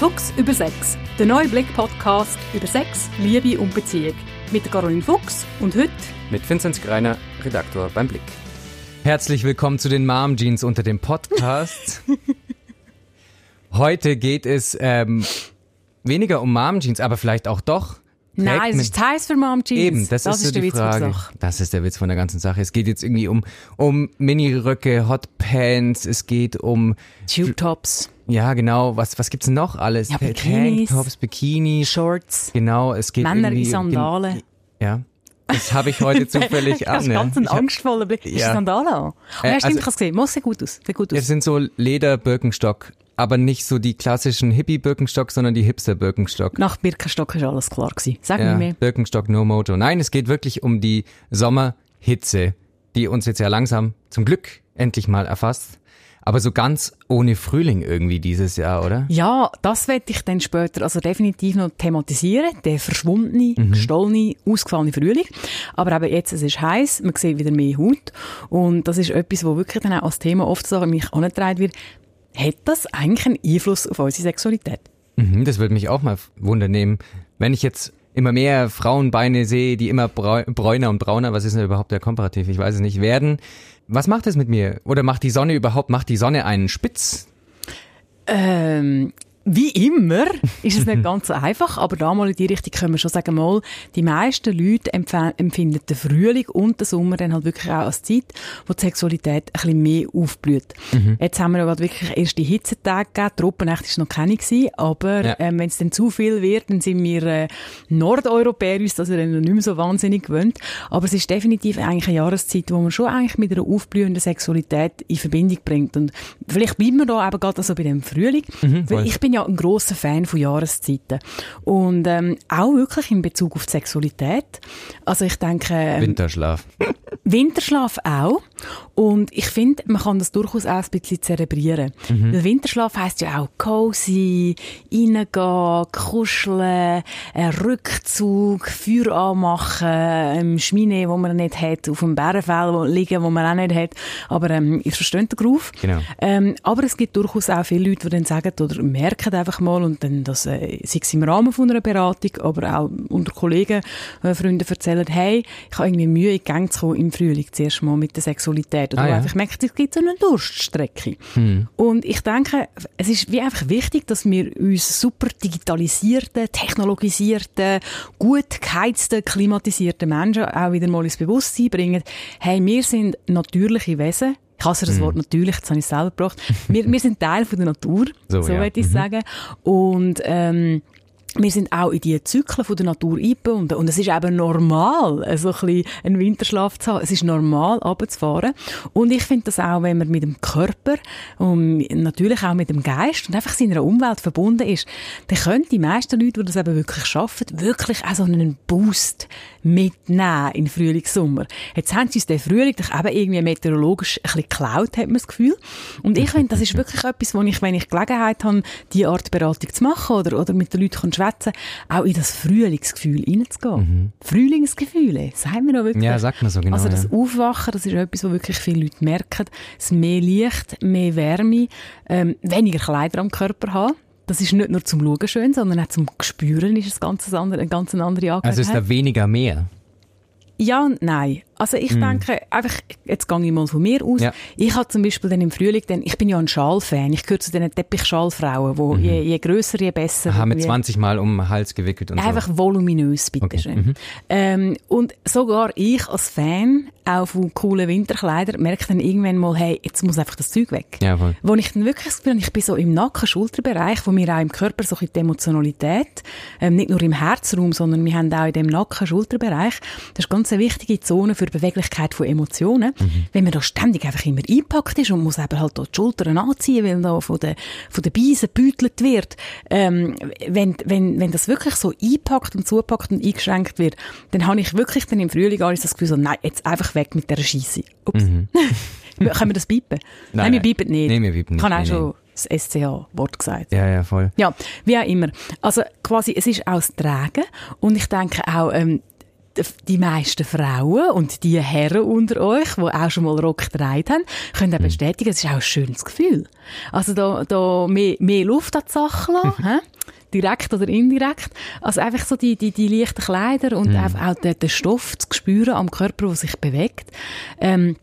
Fuchs über Sex, der neue Blick-Podcast über Sex, Liebe und Beziehung. Mit Caroline Fuchs und heute mit Vinzenz Greiner, Redaktor beim Blick. Herzlich willkommen zu den Mom Jeans unter dem Podcast. Heute geht es ähm, weniger um Mom Jeans, aber vielleicht auch doch. Nein, es ist heiß für Mom Jeans. Eben, das, das ist, so die Frage. Das ist der Witz von der ganzen Sache. Es geht jetzt irgendwie um um Miniröcke, Hotpants, es geht um Tube Tops. Ja, genau. Was, was gibt's noch alles? Ja, Bikinis, Tanktops, Bikinis. Shorts. Genau, es geht Männer in Sandalen. Ja. Das habe ich heute zufällig an. Das ist ganz ein angstvoller Blick. Ja. Ist Sandalen an? Oh, ja, stimmt, also, ich habe gesehen. Muss sehr gut aus. Sehr gut aus. Es sind so Leder-Birkenstock, aber nicht so die klassischen Hippie-Birkenstock, sondern die Hipster-Birkenstock. Nach Birkenstock ist alles klar gewesen. Sag ja, mir mehr. Birkenstock, no moto. Nein, es geht wirklich um die Sommerhitze, die uns jetzt ja langsam zum Glück endlich mal erfasst. Aber so ganz ohne Frühling irgendwie dieses Jahr, oder? Ja, das werde ich dann später also definitiv noch thematisieren. Der verschwundene, mhm. gestohlene, ausgefallene Frühling. Aber eben jetzt, es ist heiß, man sieht wieder mehr Haut. Und das ist etwas, wo wirklich dann auch als Thema oft so an mich angetragen wird. Hat das eigentlich einen Einfluss auf unsere Sexualität? Mhm, das würde mich auch mal wundern nehmen. Wenn ich jetzt immer mehr Frauenbeine sehe, die immer bräuner und brauner, was ist denn überhaupt der Komparativ? Ich weiß es nicht, werden, was macht es mit mir? Oder macht die Sonne überhaupt, macht die Sonne einen spitz? Ähm, wie immer ist es nicht ganz so einfach, aber da mal in die Richtung können wir schon sagen, mal, die meisten Leute empfinden den Frühling und den Sommer dann halt wirklich auch als Zeit, wo die Sexualität ein bisschen mehr aufblüht. Mhm. Jetzt haben wir ja gerade wirklich erst die Hitzetage gegeben, Tropennacht ist noch keine gewesen, aber ja. ähm, wenn es dann zu viel wird, dann sind wir äh, Nordeuropäer uns das ja dann noch nicht mehr so wahnsinnig gewöhnt. Aber es ist definitiv eigentlich eine Jahreszeit, wo man schon eigentlich mit einer aufblühenden Sexualität in Verbindung bringt. Und vielleicht bleiben wir da eben gerade also bei dem Frühling, mhm, weil ich bin bin ja ein großer Fan von Jahreszeiten und ähm, auch wirklich in Bezug auf die Sexualität. Also ich denke ähm, Winterschlaf. Winterschlaf auch und ich finde, man kann das durchaus auch ein bisschen zelebrieren. Mhm. Weil Winterschlaf heisst ja auch cozy, reingehen, kuscheln, ein Rückzug, Feuer anmachen, ähm, Schmine, wo man nicht hat, auf dem Bärenfell liegen, wo man auch nicht hat. Aber ähm, ihr versteht den Groove. Genau. Ähm, aber es gibt durchaus auch viele Leute, die dann sagen oder merken einfach mal und dann das, äh, sei es im Rahmen von einer Beratung, aber auch unter Kollegen, äh, Freunden erzählen, hey, ich habe irgendwie Mühe in Gang zu kommen im Frühling zuerst mal mit der Sexualität werden. Oder ah, ja. einfach merkt, es gibt so eine Durststrecke. Hm. Und ich denke, es ist wie einfach wichtig, dass wir uns super digitalisierten, technologisierten, gut geheizten, klimatisierten Menschen auch wieder mal ins Bewusstsein bringen. Hey, wir sind natürliche Wesen. Ich hasse das hm. Wort natürlich, das habe ich selber gebracht. Wir, wir sind Teil von der Natur, so, so ja. würde ich mhm. sagen. Und ähm, wir sind auch in die Zyklen von der Natur eingebunden. Und es ist eben normal, so ein bisschen einen Winterschlaf zu haben. Es ist normal, runterzufahren. Und ich finde das auch, wenn man mit dem Körper und natürlich auch mit dem Geist und einfach seiner Umwelt verbunden ist, dann können die meisten Leute, die das eben wirklich schaffen, wirklich auch so einen Boost mitnehmen in Frühling, Sommer. Jetzt haben sie uns den Frühling doch eben irgendwie meteorologisch ein bisschen geklaut, hat man das Gefühl. Und ich finde, das ist wirklich etwas, wo ich, wenn ich Gelegenheit habe, diese Art Beratung zu machen oder, oder mit den Leuten schwätzen, auch in das Frühlingsgefühl reinzugehen. Mhm. Frühlingsgefühle, sagen wir noch wirklich. Ja, sagt man so genau. Also das ja. Aufwachen, das ist etwas, was wirklich viele Leute merken. Das mehr Licht, mehr Wärme, ähm, weniger Kleider am Körper haben. Das ist nicht nur zum Schauen schön, sondern auch zum Spüren ist es ganz andere, eine ganz andere Angelegenheit. Also ist da weniger mehr? Ja und nein. Also ich mm. denke, einfach, jetzt gehe ich mal von mir aus. Ja. Ich habe zum Beispiel dann im Frühling, dann, ich bin ja ein Schal-Fan. Ich gehöre zu den Teppichschalfrauen, wo mhm. je, je grösser, je besser. Haben wir 20 Mal um den Hals gewickelt und Einfach so. voluminös, bitteschön. Okay. Mhm. Ähm, und sogar ich als Fan, auch von coolen Winterkleidern, merke dann irgendwann mal, hey, jetzt muss einfach das Zeug weg. Ja, voll. Wo ich dann wirklich das Gefühl ich bin so im Nacken-Schulterbereich, wo wir auch im Körper so ein die Emotionalität, ähm, nicht nur im Herzraum, sondern wir haben auch in dem Nacken-Schulterbereich, das ist ganz eine wichtige Zone für Beweglichkeit von Emotionen. Mhm. Wenn man da ständig einfach immer einpackt ist und muss eben halt da die Schultern anziehen, weil da von den, von den Beisen gebütelt wird, ähm, wenn, wenn, wenn das wirklich so einpackt und zupackt und eingeschränkt wird, dann habe ich wirklich dann im Frühling alles das Gefühl so, nein, jetzt einfach weg mit dieser Scheisse. Ups. Mhm. Können wir das bieten? Nein, nein, wir bieten nicht. Nein, wir bieten nicht. Ich habe auch schon das SCH-Wort gesagt. Ja, ja, voll. Ja, wie auch immer. Also quasi, es ist auch das Tragen und ich denke auch, ähm, die meisten Frauen und die Herren unter euch, die auch schon mal Rock getragen haben, können auch mhm. bestätigen, es ist auch ein schönes Gefühl. Also da, da mehr, mehr Luft an die Sache lassen, direkt oder indirekt. Also einfach so die, die, die leichten Kleider und mhm. auch, den, den Stoff zu spüren am Körper, der sich bewegt. Ähm,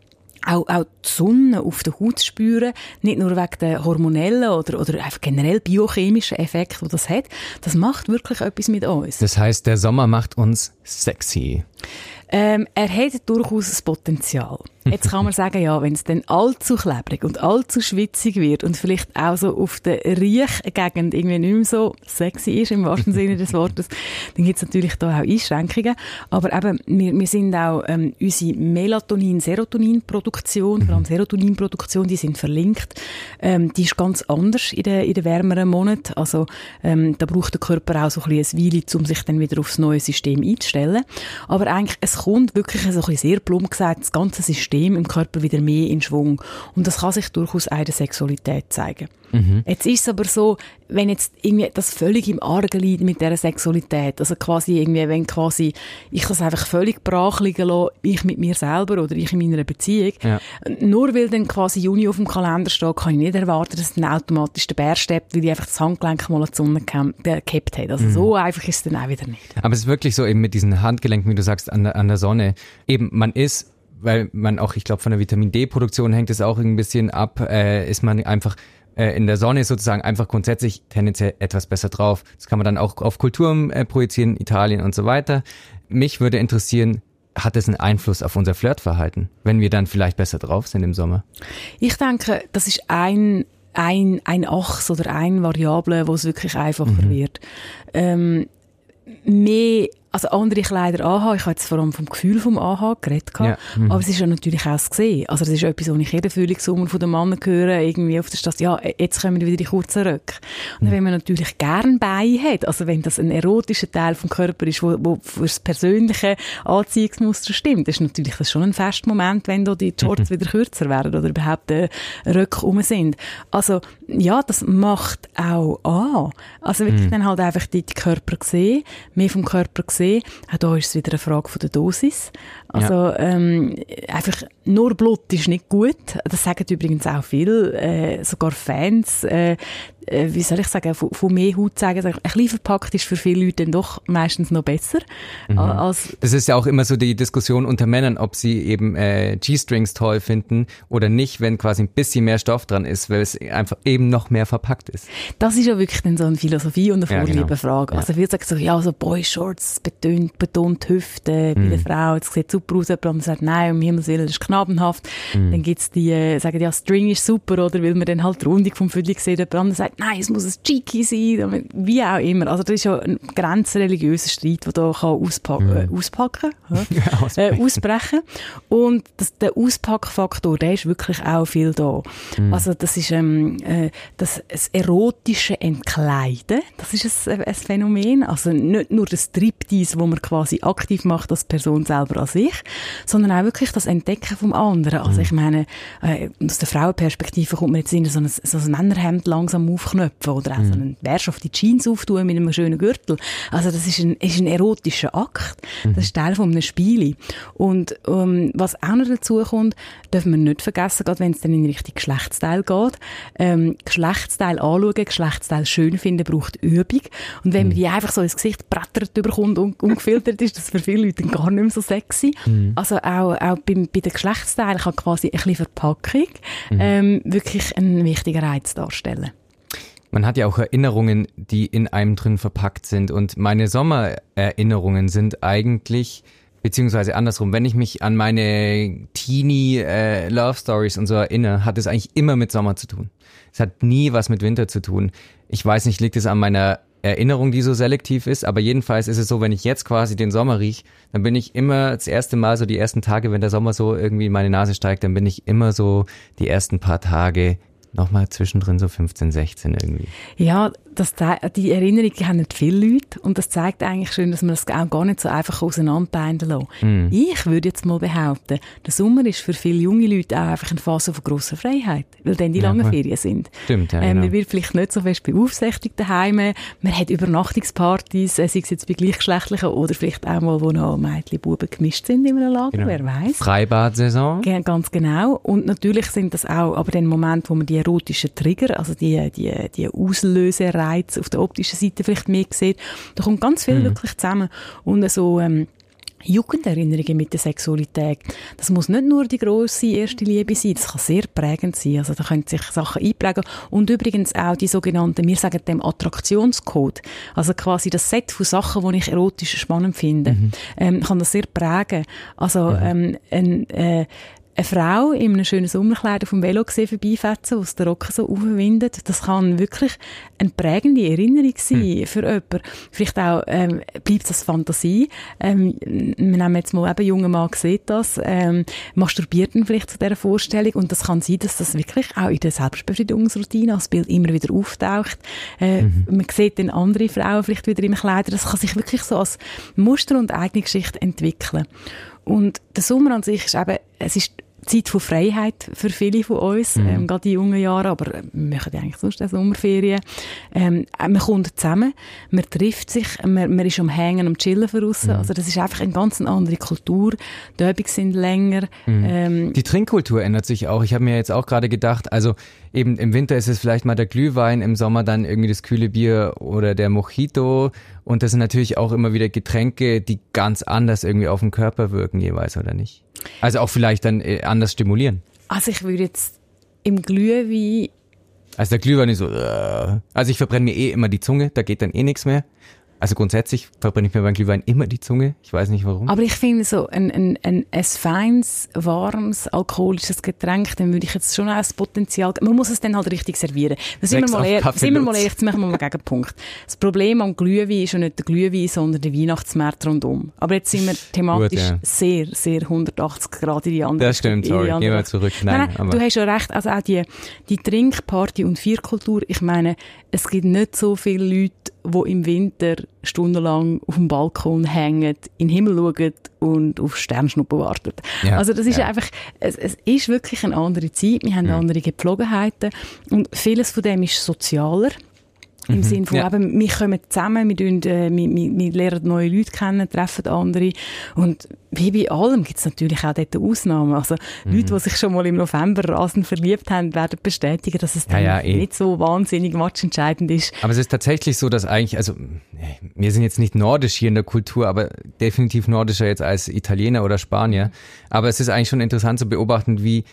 auch, auch die Sonne auf der Haut spüren, nicht nur wegen der hormonellen oder, oder einfach generell biochemischen Effekte, die das hat, das macht wirklich etwas mit uns. Das heißt, der Sommer macht uns sexy. Ähm, er hat durchaus das Potenzial. Jetzt kann man sagen, ja, wenn es dann allzu klebrig und allzu schwitzig wird und vielleicht auch so auf der Riechgegend irgendwie nicht mehr so sexy ist, im wahrsten Sinne des Wortes, dann gibt es natürlich da auch Einschränkungen. Aber eben, wir, wir sind auch, ähm, unsere Melatonin-Serotonin-Produktion, vor allem Serotonin-Produktion, die sind verlinkt, ähm, die ist ganz anders in den, in den wärmeren Monaten. Also, ähm, da braucht der Körper auch so ein bisschen eine Weile, um sich dann wieder aufs neue System einzustellen. Aber eigentlich, es kommt wirklich so ein bisschen sehr plump gesagt, das ganze System im Körper wieder mehr in Schwung. Und das kann sich durchaus auch in der Sexualität zeigen. Mhm. Jetzt ist es aber so, wenn jetzt irgendwie das völlig im Argen liegt mit dieser Sexualität, also quasi irgendwie, wenn quasi ich das einfach völlig brach liegen lasse, ich mit mir selber oder ich in meiner Beziehung, ja. nur weil dann quasi Juni auf dem Kalender steht, kann ich nicht erwarten, dass dann automatisch der Bär steppt, weil ich einfach das Handgelenk mal an die Sonne gekippt hat. Also mhm. so einfach ist es dann auch wieder nicht. Aber es ist wirklich so eben mit diesen Handgelenken, wie du sagst, an der, an der Sonne, eben man ist weil man auch, ich glaube, von der Vitamin D-Produktion hängt es auch ein bisschen ab, äh, ist man einfach äh, in der Sonne sozusagen einfach grundsätzlich tendenziell etwas besser drauf. Das kann man dann auch auf Kulturen äh, projizieren, Italien und so weiter. Mich würde interessieren, hat es einen Einfluss auf unser Flirtverhalten, wenn wir dann vielleicht besser drauf sind im Sommer? Ich denke, das ist ein ein, ein Achs oder ein Variable, wo es wirklich einfacher mhm. wird. Ähm, mehr also andere Kleider anhaben. Ich habe jetzt vor allem vom Gefühl vom Anhaben geredet. Ja. Mhm. Aber es ist ja natürlich auch das Gesehen. Also das ist etwas, was ich jeden Frühlingssommer von den Männern höre, irgendwie auf der Straße, ja, jetzt kommen wieder die kurzen Röcke. Und mhm. wenn man natürlich gern Beine hat, also wenn das ein erotischer Teil vom Körper ist, wo, wo für das persönliche Anziehungsmuster stimmt, ist natürlich das schon ein Festmoment, wenn da die Shorts wieder kürzer werden oder überhaupt äh, Röcke rum sind. Also ja, das macht auch an. Also wirklich mhm. dann halt einfach die, die Körper sehen, mehr vom Körper sehen, gesehen. Auch da ist es wieder eine Frage von der Dosis. Also ja. ähm, einfach nur Blut ist nicht gut. Das sagen übrigens auch viele, äh, sogar Fans. Äh, äh, wie soll ich sagen, von, von mehr Haut sagen, ein bisschen verpackt ist für viele Leute dann doch meistens noch besser. Mhm. Als das ist ja auch immer so die Diskussion unter Männern, ob sie eben äh, G-Strings toll finden oder nicht, wenn quasi ein bisschen mehr Stoff dran ist, weil es einfach eben noch mehr verpackt ist. Das ist ja wirklich dann so eine Philosophie und eine Vorliebefrage. Ja, genau. Also viele sagen so, ja, so Boy Betont, betont Hüfte bei mhm. der Frau, das sieht super aus, jemand sagt, nein, um Himmels Willen, das ist knabenhaft. Mhm. Dann gibt's die, äh, sagen ja, String ist super, oder weil man dann halt die Rundung vom Viertel sieht, jemand anderes sagt, nein, es muss ein Cheeky sein, wie auch immer. Also das ist ja ein grenzreligiöser Streit, der da kann auspacken, mhm. äh, auspacken, äh, ausbrechen. Und das, der Auspackfaktor, der ist wirklich auch viel da. Mhm. Also das ist ähm, äh, das, das erotische Entkleiden, das ist ein, ein Phänomen. Also nicht nur das Striptease, wo man quasi aktiv macht als Person selber an sich, sondern auch wirklich das Entdecken vom anderen. Also mhm. ich meine, äh, aus der Frauenperspektive kommt man jetzt in so ein, so ein Männerhemd langsam aufknöpfen oder auch mhm. so einen Bärsch auf die Jeans auftun mit einem schönen Gürtel. Also das ist ein, ist ein erotischer Akt. Mhm. Das ist Teil von einem Spiel. Und ähm, was auch noch dazu kommt, dürfen wir nicht vergessen, gerade wenn es dann in Richtung Geschlechtsteil geht, ähm, Geschlechtsteil anschauen, Geschlechtsteil schön finden, braucht Übung. Und wenn mhm. man die einfach so ins Gesicht brettert überkommt und ungefiltert ist, das für viele Leute gar nicht mehr so sexy. Mhm. Also auch, auch bei, bei den Geschlechtsteilen kann quasi ein bisschen Verpackung mhm. ähm, wirklich einen wichtigen Reiz darstellen. Man hat ja auch Erinnerungen, die in einem drin verpackt sind. Und meine Sommererinnerungen sind eigentlich, beziehungsweise andersrum, wenn ich mich an meine Teenie äh, Love Stories und so erinnere, hat es eigentlich immer mit Sommer zu tun. Es hat nie was mit Winter zu tun. Ich weiß nicht, liegt es an meiner Erinnerung, die so selektiv ist, aber jedenfalls ist es so, wenn ich jetzt quasi den Sommer riech, dann bin ich immer das erste Mal so die ersten Tage, wenn der Sommer so irgendwie in meine Nase steigt, dann bin ich immer so die ersten paar Tage nochmal zwischendrin so 15, 16 irgendwie. Ja, das, die Erinnerungen haben nicht viele Leute und das zeigt eigentlich schön, dass man das auch gar nicht so einfach auseinanderbinden lassen. Mm. Ich würde jetzt mal behaupten, der Sommer ist für viele junge Leute auch einfach eine Phase von grosser Freiheit, weil dann die ja, langen Ferien sind. Stimmt, ja, genau. Man wird vielleicht nicht so fest beaufsichtigt daheim, man hat Übernachtungspartys, äh, sei es jetzt bei Gleichgeschlechtlichen oder vielleicht auch mal, wo noch Mädchen, Buben gemischt sind in einem Lager, genau. wer weiß. Freibad-Saison. Ganz genau. Und natürlich sind das auch aber den Moment, wo man die erotischen Trigger, also die, die, die Auslösereize auf der optischen Seite vielleicht mehr sieht. Da kommt ganz viel mhm. wirklich zusammen. Und so, ähm, Jugenderinnerungen mit der Sexualität. Das muss nicht nur die grosse erste Liebe sein, das kann sehr prägend sein. Also da können sich Sachen einprägen. Und übrigens auch die sogenannten, wir sagen dem Attraktionscode. Also quasi das Set von Sachen, die ich erotisch spannend finde, mhm. ähm, kann das sehr prägen. Also mhm. ähm, ein, äh, eine Frau in einem schönen Sommerkleid auf dem Velo gesehen vorbeifetzen, was der Rocken so aufwindet. Das kann wirklich eine prägende Erinnerung sein hm. für jemanden. Vielleicht auch, ähm, bleibt das Fantasie. Ähm, wir nehmen jetzt mal eben, junger Mann sieht das, ähm, masturbiert dann vielleicht zu dieser Vorstellung und das kann sein, dass das wirklich auch in der Selbstbefriedigungsroutine als Bild immer wieder auftaucht. Äh, mhm. Man sieht dann andere Frauen vielleicht wieder im Kleider. Das kann sich wirklich so als Muster und eigene Geschichte entwickeln. Und der Sommer an sich ist eben, es ist Zeit von Freiheit für viele von uns, mhm. ähm, gerade die jungen Jahre, aber wir machen ja eigentlich sonst auch Sommerferien. Ähm, man kommt zusammen, man trifft sich, man, man ist am Hängen, am Chillen voraus. Mhm. Also das ist einfach eine ganz andere Kultur. Die Übungen sind länger. Mhm. Ähm, die Trinkkultur ändert sich auch. Ich habe mir jetzt auch gerade gedacht, also eben im Winter ist es vielleicht mal der Glühwein, im Sommer dann irgendwie das kühle Bier oder der Mojito. Und das sind natürlich auch immer wieder Getränke, die ganz anders irgendwie auf den Körper wirken jeweils, oder nicht? Also auch vielleicht dann äh, anders stimulieren. Also ich würde jetzt im Glühwein also der Glühwein ist so, äh, also ich verbrenne mir eh immer die Zunge, da geht dann eh nichts mehr. Also grundsätzlich verbrenne ich mir beim Glühwein immer die Zunge. Ich weiß nicht warum. Aber ich finde so ein, ein, ein, ein feines, warmes, alkoholisches Getränk, dann würde ich jetzt schon auch das Potenzial, man muss es dann halt richtig servieren. Sind wir mal, ehrlich, sind wir mal ehrlich, jetzt machen wir mal gegen Punkt. Das Problem am Glühwein ist ja nicht der Glühwein, sondern der Weihnachtsmarkt rundum. Aber jetzt sind wir thematisch Gut, ja. sehr, sehr 180 Grad in die andere Das stimmt, sorry, gehen wir zurück. Nein, nein, nein du hast ja recht, also auch die, die Trinkparty und Vierkultur, ich meine, es gibt nicht so viele Leute, die im Winter stundenlang auf dem Balkon hängen, in den Himmel schauen und auf Sternschnuppen warten. Ja, also das ist ja. einfach, es, es, ist wirklich eine andere Zeit, wir haben ja. andere Gepflogenheiten und vieles von dem ist sozialer. Im mhm. Sinne von, ja. eben, wir kommen zusammen, wir, tun, äh, wir, wir, wir, lernen neue Leute kennen, treffen andere. Und wie bei allem gibt es natürlich auch dort Ausnahmen. Also mhm. Leute, die sich schon mal im November rasend verliebt haben, werden bestätigen, dass es ja, ja, eh. nicht so wahnsinnig matchentscheidend ist. Aber es ist tatsächlich so, dass eigentlich, also wir sind jetzt nicht nordisch hier in der Kultur, aber definitiv nordischer jetzt als Italiener oder Spanier. Aber es ist eigentlich schon interessant zu beobachten, wie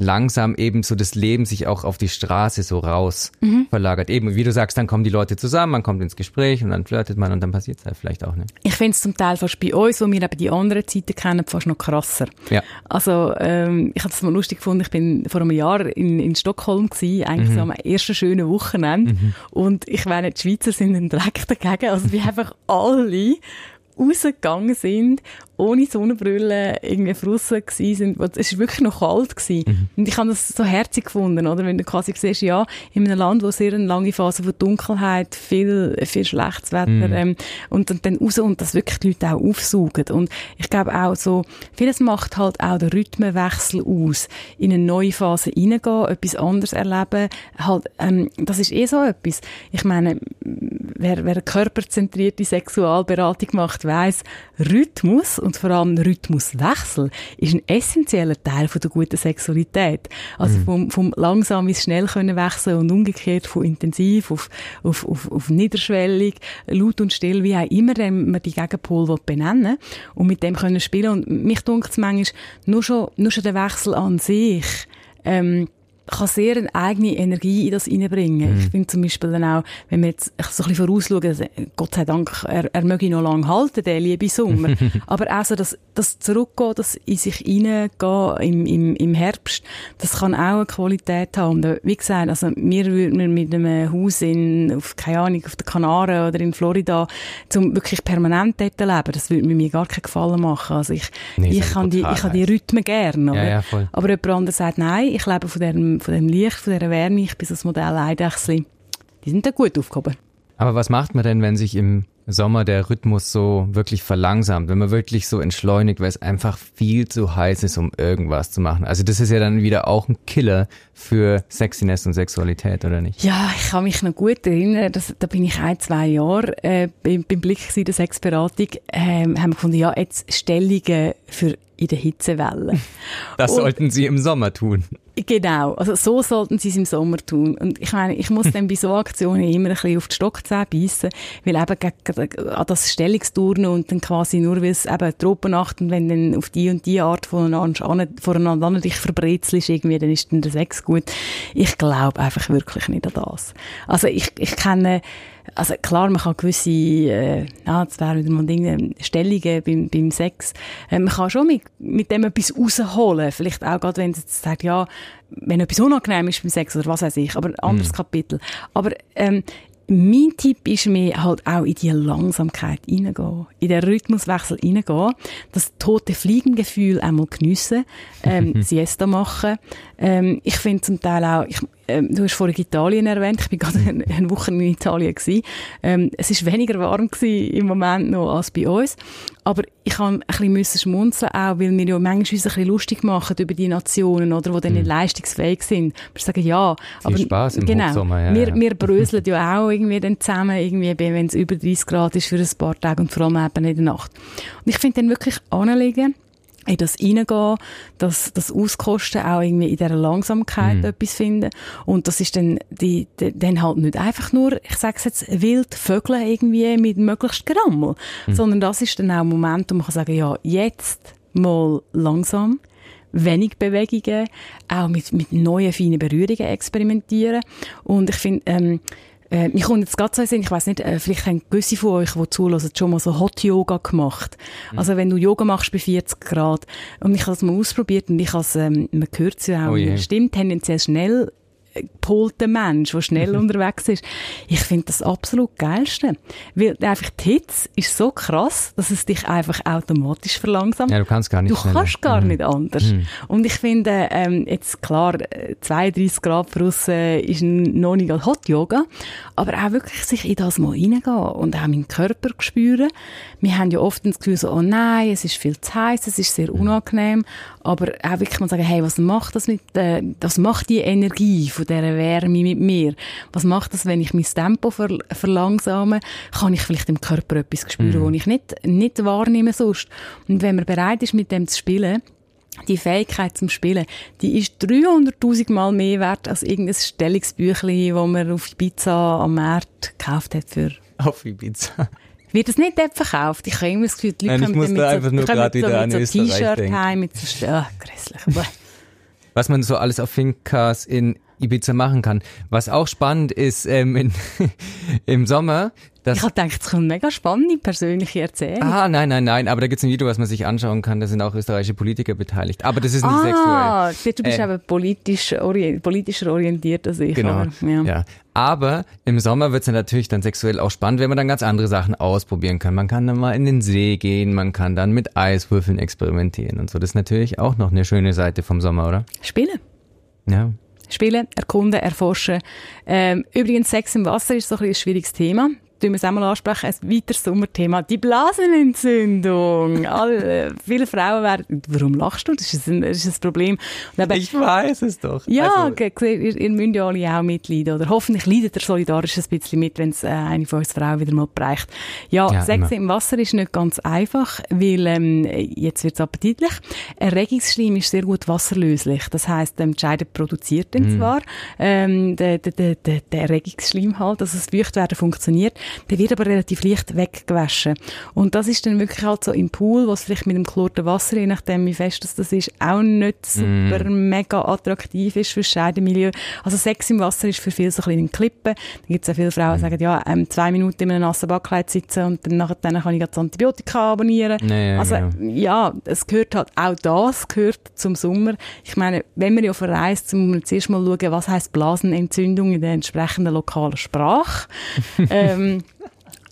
langsam eben so das Leben sich auch auf die Straße so raus mhm. verlagert. Eben, wie du sagst, dann kommen die Leute zusammen, man kommt ins Gespräch und dann flirtet man und dann passiert es halt vielleicht auch nicht. Ich finde es zum Teil fast bei uns, wo wir eben die anderen Zeiten kennen, fast noch krasser. Ja. Also ähm, ich habe es mal lustig gefunden, ich bin vor einem Jahr in, in Stockholm gewesen, eigentlich mhm. so am ersten schönen Wochenende mhm. und ich meine, die Schweizer sind ein Dreck dagegen, also wir einfach alle rausgegangen sind ohne Sonnenbrille irgendwie draussen gewesen sind. Es war wirklich noch kalt. Gewesen. Mhm. Und ich habe das so herzig gefunden, oder? Wenn du quasi siehst, ja, in einem Land, wo sehr eine lange Phase von Dunkelheit, viel, viel schlechtes Wetter, mhm. ähm, und, und dann raus und das wirklich die Leute auch aufsaugen. Und ich glaube auch so, vieles macht halt auch den Rhythmenwechsel aus. In eine neue Phase reingehen, etwas anderes erleben, halt, ähm, das ist eh so etwas. Ich meine, wer, wer eine körperzentrierte Sexualberatung macht, weiss, Rhythmus und vor allem Rhythmuswechsel ist ein essentieller Teil von der guten Sexualität. Also mhm. vom, vom langsam ins schnell können wechseln und umgekehrt von intensiv auf, auf, auf, auf niederschwellig, laut und still, wie auch immer man die Gegenpol benennen und mit dem können spielen. Und mich dunkt es manchmal, nur schon, nur schon der Wechsel an sich, ähm, kann sehr eine eigene Energie in das hineinbringen. Mhm. Ich finde zum Beispiel dann auch, wenn wir jetzt so ein bisschen vorausschauen, also, Gott sei Dank, er, er möge noch lange halten, der liebe Sommer. Aber auch so das, das Zurückgehen, das in sich hineingehen im, im, im Herbst, das kann auch eine Qualität haben. Und wie gesagt, also wir würden mit einem Haus in, auf, keine Ahnung, auf den Kanaren oder in Florida, zum wirklich permanent dort leben, das würde mir gar keinen Gefallen machen. Also ich, nee, ich, kann die, ich kann die Rhythmen gerne. Ja, ja, aber jemand anderes sagt, nein, ich lebe von dem von dem Licht, von dieser Wärme, ich bin so das Modell Eidechsli, die sind da gut aufgehoben. Aber was macht man denn, wenn sich im Sommer der Rhythmus so wirklich verlangsamt, wenn man wirklich so entschleunigt, weil es einfach viel zu heiß ist, um irgendwas zu machen. Also das ist ja dann wieder auch ein Killer für Sexiness und Sexualität, oder nicht? Ja, ich kann mich noch gut erinnern, dass, da bin ich ein, zwei Jahre äh, beim, beim Blick in der Sexberatung, äh, haben wir gefunden, ja, jetzt Stellungen für in der Hitzewelle. Das und, sollten Sie im Sommer tun. Genau, also so sollten Sie es im Sommer tun. Und ich meine, ich muss dann bei so Aktionen immer ein bisschen auf die Stockzähne beißen, weil eben an das Stellungsturnen und dann quasi nur, weil es eben Tropennacht und wenn dann auf die und die Art voneinander, voneinander dich verbrezelst irgendwie, dann ist dann der Sex gut. Ich glaube einfach wirklich nicht an das. Also ich, ich kenne also klar, man kann gewisse, äh, ja, das wäre wieder mal Dinge, Stellungen beim, beim Sex, äh, man kann schon mit, mit dem etwas rausholen. Vielleicht auch gerade, wenn es sagt, ja, wenn etwas unangenehm ist beim Sex oder was weiß ich, aber ein anderes mhm. Kapitel. Aber ähm, mein Tipp ist mir halt auch in die Langsamkeit hineingehen, in den Rhythmuswechsel hineingehen, das tote Fliegengefühl einmal geniessen, ähm, Siesta machen. Ähm, ich finde zum Teil auch, ich, ähm, du hast vorhin Italien erwähnt, ich bin gerade eine, eine Woche in Italien gewesen. Ähm, es ist weniger warm gewesen im Moment noch als bei uns, aber ich habe ein bisschen müssen schmunzeln auch, weil wir ja manchmal uns ein bisschen lustig machen über die Nationen, oder, die dann nicht mhm. leistungsfähig sind. Wir sagen, ja, Viel aber Spaß im genau, Hochsommer, ja, wir, wir bröseln ja auch irgendwie dann zusammen, irgendwie, wenn es über 30 Grad ist für ein paar Tage und vor allem eben in der Nacht. Und ich finde dann wirklich anlegen, in das reingehen, das, das Auskosten, auch irgendwie in dieser Langsamkeit mhm. etwas finden. Und das ist dann, die, die, dann halt nicht einfach nur, ich sage jetzt, wild Vögel irgendwie mit möglichst Gerammel, mhm. sondern das ist dann auch ein Moment, wo man kann sagen, ja, jetzt mal langsam, wenig Bewegungen, auch mit, mit neuen, feinen Berührungen experimentieren. Und ich finde, ähm, äh, mich kommt jetzt gerade so Sinn, ich weiß nicht, äh, vielleicht haben gewisse von euch, die zulassen, schon mal so Hot Yoga gemacht. Mhm. Also wenn du Yoga machst bei 40 Grad und ich habe es mal ausprobiert und ich habe ähm, man hört es ja auch, oh yeah. stimmt tendenziell schnell gepolter Mensch, der schnell unterwegs ist. Ich finde das absolut geilste. Weil einfach die Hitze ist so krass, dass es dich einfach automatisch verlangsamt. Ja, du kannst gar nicht Du schneller. kannst gar mhm. nicht anders. Mhm. Und ich finde, ähm, jetzt klar, 32 Grad draussen ist noch nicht Hot Yoga, aber auch wirklich sich in das mal reingehen und auch meinen Körper spüren. Wir haben ja oft das Gefühl so, oh nein, es ist viel zu heiß, es ist sehr mhm. unangenehm, aber auch wirklich mal sagen, hey, was macht das mit, äh, was macht die Energie von dieser Wärme mit mir? Was macht das, wenn ich mein Tempo ver verlangsame? Kann ich vielleicht im Körper etwas spüren, mhm. was ich nicht, nicht wahrnehme sonst? Und wenn man bereit ist, mit dem zu spielen, die Fähigkeit zum Spielen, die ist 300.000 Mal mehr wert als irgendein Stellungsbüchlein, das man auf Ibiza am Markt gekauft hat für... Auf Ibiza? Wird das nicht dort verkauft? Ich habe immer das Gefühl, die Leute Nein, ich muss da einfach so, nur gerade wieder an so T-Shirt heim mit so... Oh, grässlich. Was man so alles auf Finkas in Ibiza machen kann. Was auch spannend ist, ähm, in, im Sommer, das ich gedacht, es kommt mega spannende persönliche Erzählung. Ah, nein, nein, nein, aber da gibt es ein Video, was man sich anschauen kann, da sind auch österreichische Politiker beteiligt. Aber das ist nicht ah, sexuell. Du bist äh, aber politisch orient, politischer orientiert als ich. Genau, aber, ja. ja. Aber im Sommer wird es natürlich dann sexuell auch spannend, wenn man dann ganz andere Sachen ausprobieren kann. Man kann dann mal in den See gehen, man kann dann mit Eiswürfeln experimentieren und so. Das ist natürlich auch noch eine schöne Seite vom Sommer, oder? Spielen. Ja. Spielen, erkunden, erforschen. Ähm, übrigens, Sex im Wasser ist so ein, ein schwieriges Thema tun wir es einmal ansprechen, ein weiteres Sommerthema, die Blasenentzündung. Alle, viele Frauen werden, warum lachst du? Das ist ein, das ist ein Problem. Eben, ich weiß es doch. Ja, also, ihr, ihr müsst ja alle auch mitleiden. Oder hoffentlich leidet ihr solidarisch ein bisschen mit, wenn es äh, eine von uns Frauen wieder mal bereicht. Ja, ja Sex im Wasser ist nicht ganz einfach, weil, ähm, jetzt wird es appetitlich. Erregungsschleim ist sehr gut wasserlöslich. Das heisst, ähm, die Scheide produziert dann mm. zwar ähm, der, der, der, der Erregungsschleim halt, also das Feuchtwerden funktioniert der wird aber relativ leicht weggewaschen. Und das ist dann wirklich halt so im Pool, was vielleicht mit dem chlorten Wasser, je nachdem wie fest das, das ist, auch nicht super mm. mega attraktiv ist für Scheidemilieu. Also Sex im Wasser ist für viele so ein bisschen ein Klippen. Da gibt es auch viele Frauen, die mm. sagen, ja, ähm, zwei Minuten in einem nassen Backkleid sitzen und dann nachher dann kann ich das Antibiotika abonnieren. Nee, also genau. ja, es gehört halt, auch das gehört zum Sommer. Ich meine, wenn man ja verreist, muss man zuerst mal schauen, was heißt Blasenentzündung in der entsprechenden lokalen Sprache. ähm,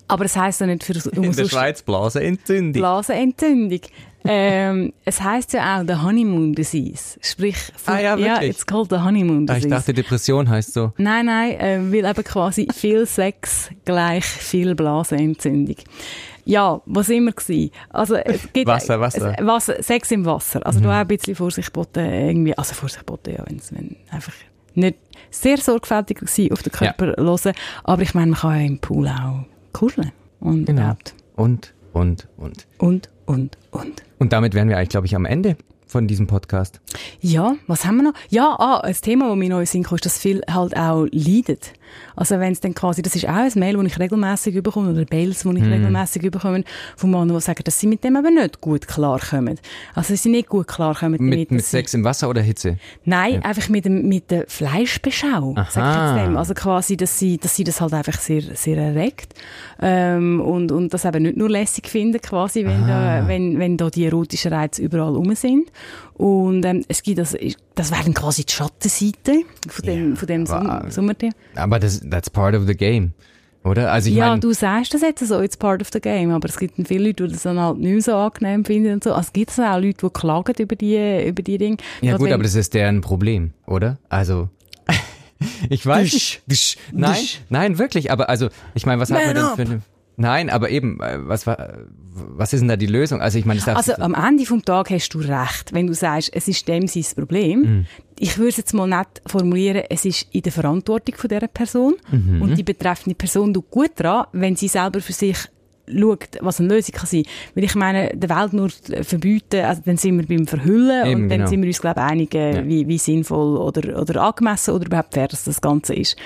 aber das heisst ja nicht für In der Schweiz Blasenentzündung. Blasenentzündung. ähm, es heißt ja auch the honeymoon disease. Sprich, ah, ja, ja, it's called the honeymoon disease. Ah, ich dachte, Depression heißt so. Nein, nein, äh, weil eben quasi viel Sex gleich viel Blasenentzündung. Ja, wo sind wir gewesen? Also, es gibt, Wasser, Wasser. Wasser. Sex im Wasser. Also, mhm. du auch ein bisschen Vorsicht boten, irgendwie, also Vorsicht boten, ja, wenn's, wenn einfach nicht sehr sorgfältig sein auf den Körper ja. hören. Aber ich meine, man kann ja im Pool auch kuscheln. Und genau. Überhaupt. Und, und, und. Und, und, und. Und damit wären wir eigentlich, glaube ich, am Ende von diesem Podcast. Ja, was haben wir noch? Ja, ah, ein Thema, das mir neu sind ist, dass viel halt auch leidet. Also wenn es dann quasi, das ist auch ein Mail, das ich regelmäßig bekomme, oder Mails, die ich mm. regelmäßig bekomme, von Männern, die sagen, dass sie mit dem aber nicht gut klarkommen. Also sie nicht gut klarkommen mit, damit. Mit Sex im Wasser oder Hitze? Nein, ja. einfach mit, dem, mit der Fleischbeschau, sag ich dem. Also quasi, dass sie, dass sie das halt einfach sehr, sehr erregt. Ähm, und, und das eben nicht nur lässig finden, quasi, wenn, da, wenn, wenn da die erotischen Reize überall rum sind. Und ähm, es gibt das, das wäre dann quasi die Schattenseite von dem, ja, von dem aber, Sommerthema. Aber das, that's part of the game. Oder? Also ich ja, mein, du sagst das jetzt so, it's part of the game, aber es gibt viele Leute, die das dann halt nicht so angenehm finden und so. Also gibt es auch Leute, die klagen über die, über die Dinge. Ja gut, wenn, aber das ist deren Problem, oder? Also, ich weiß. Dusch, dusch, nein, dusch. nein, wirklich, aber also, ich meine, was Man hat man denn für eine... Nein, aber eben, äh, was was ist denn da die Lösung? Also ich meine, ich also am Ende vom Tag hast du recht, wenn du sagst, es ist dem sein Problem. Mhm. Ich würde es jetzt mal nicht formulieren, es ist in der Verantwortung von dieser Person mhm. und die betreffende Person tut gut daran, wenn sie selber für sich schaut, was eine Lösung kann sein. Weil ich meine, der Welt nur verbieten, also dann sind wir beim Verhüllen Eben, und dann genau. sind wir uns, glaube ich, einig, ja. wie, wie sinnvoll oder, oder angemessen oder überhaupt fair das, das Ganze ist.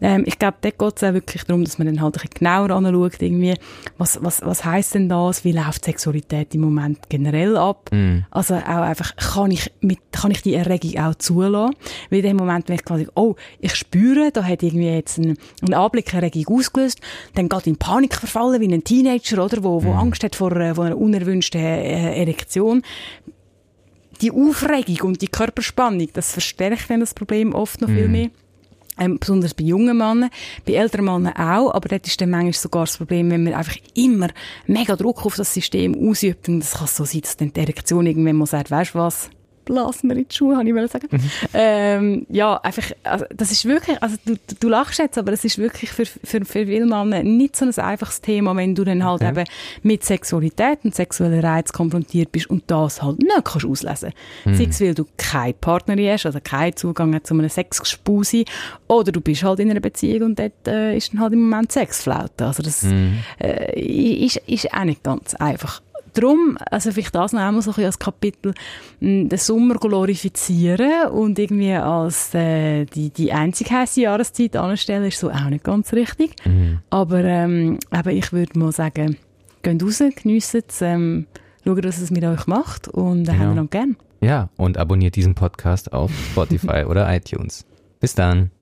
Ähm, ich glaube, dort geht es auch wirklich darum, dass man dann halt ein bisschen genauer anschaut, irgendwie, was, was, was heisst denn das, wie läuft Sexualität im Moment generell ab? Mm. Also auch einfach, kann ich, mit, kann ich die Erregung auch zulassen? Weil in dem Moment, wenn ich quasi, oh, ich spüre, da hat irgendwie jetzt ein, ein Anblick Erregung ausgelöst, dann geht in Panik verfallen wie ein Teenager, oder, wo, wo mm. Angst hat vor, äh, vor einer unerwünschten äh, Erektion die Aufregung und die Körperspannung, das verstärkt dann das Problem oft noch mm. viel mehr. Ähm, besonders bei jungen Männern, bei älteren Männern auch, aber dort ist dann manchmal sogar das Problem, wenn man einfach immer mega Druck auf das System ausübt, und das kann so sein, dass dann die Erektion irgendwann mal sagt, weißt du was, lass mir in die Schuhe, habe ich sagen. Mhm. Ähm, ja, einfach, also, das ist wirklich, also du, du lachst jetzt, aber es ist wirklich für, für, für viele Männer nicht so ein einfaches Thema, wenn du dann halt okay. eben mit Sexualität und sexuellen Reiz konfrontiert bist und das halt nicht kannst auslesen. Mhm. Sei es, weil du keine Partnerin hast, also keinen Zugang zu einem Sexgespuse, oder du bist halt in einer Beziehung und dort äh, ist dann halt im Moment Sexflaute. Also das mhm. äh, ist, ist auch nicht ganz einfach darum, also vielleicht das noch einmal so ein als Kapitel, den Sommer glorifizieren und irgendwie als äh, die, die einzige heiße Jahreszeit anstellen, ist so auch nicht ganz richtig. Mhm. Aber ähm, eben, ich würde mal sagen, geht raus, geniessen es, ähm, schaut, was es mit euch macht und äh, genau. haben wir noch gern. Ja, und abonniert diesen Podcast auf Spotify oder iTunes. Bis dann.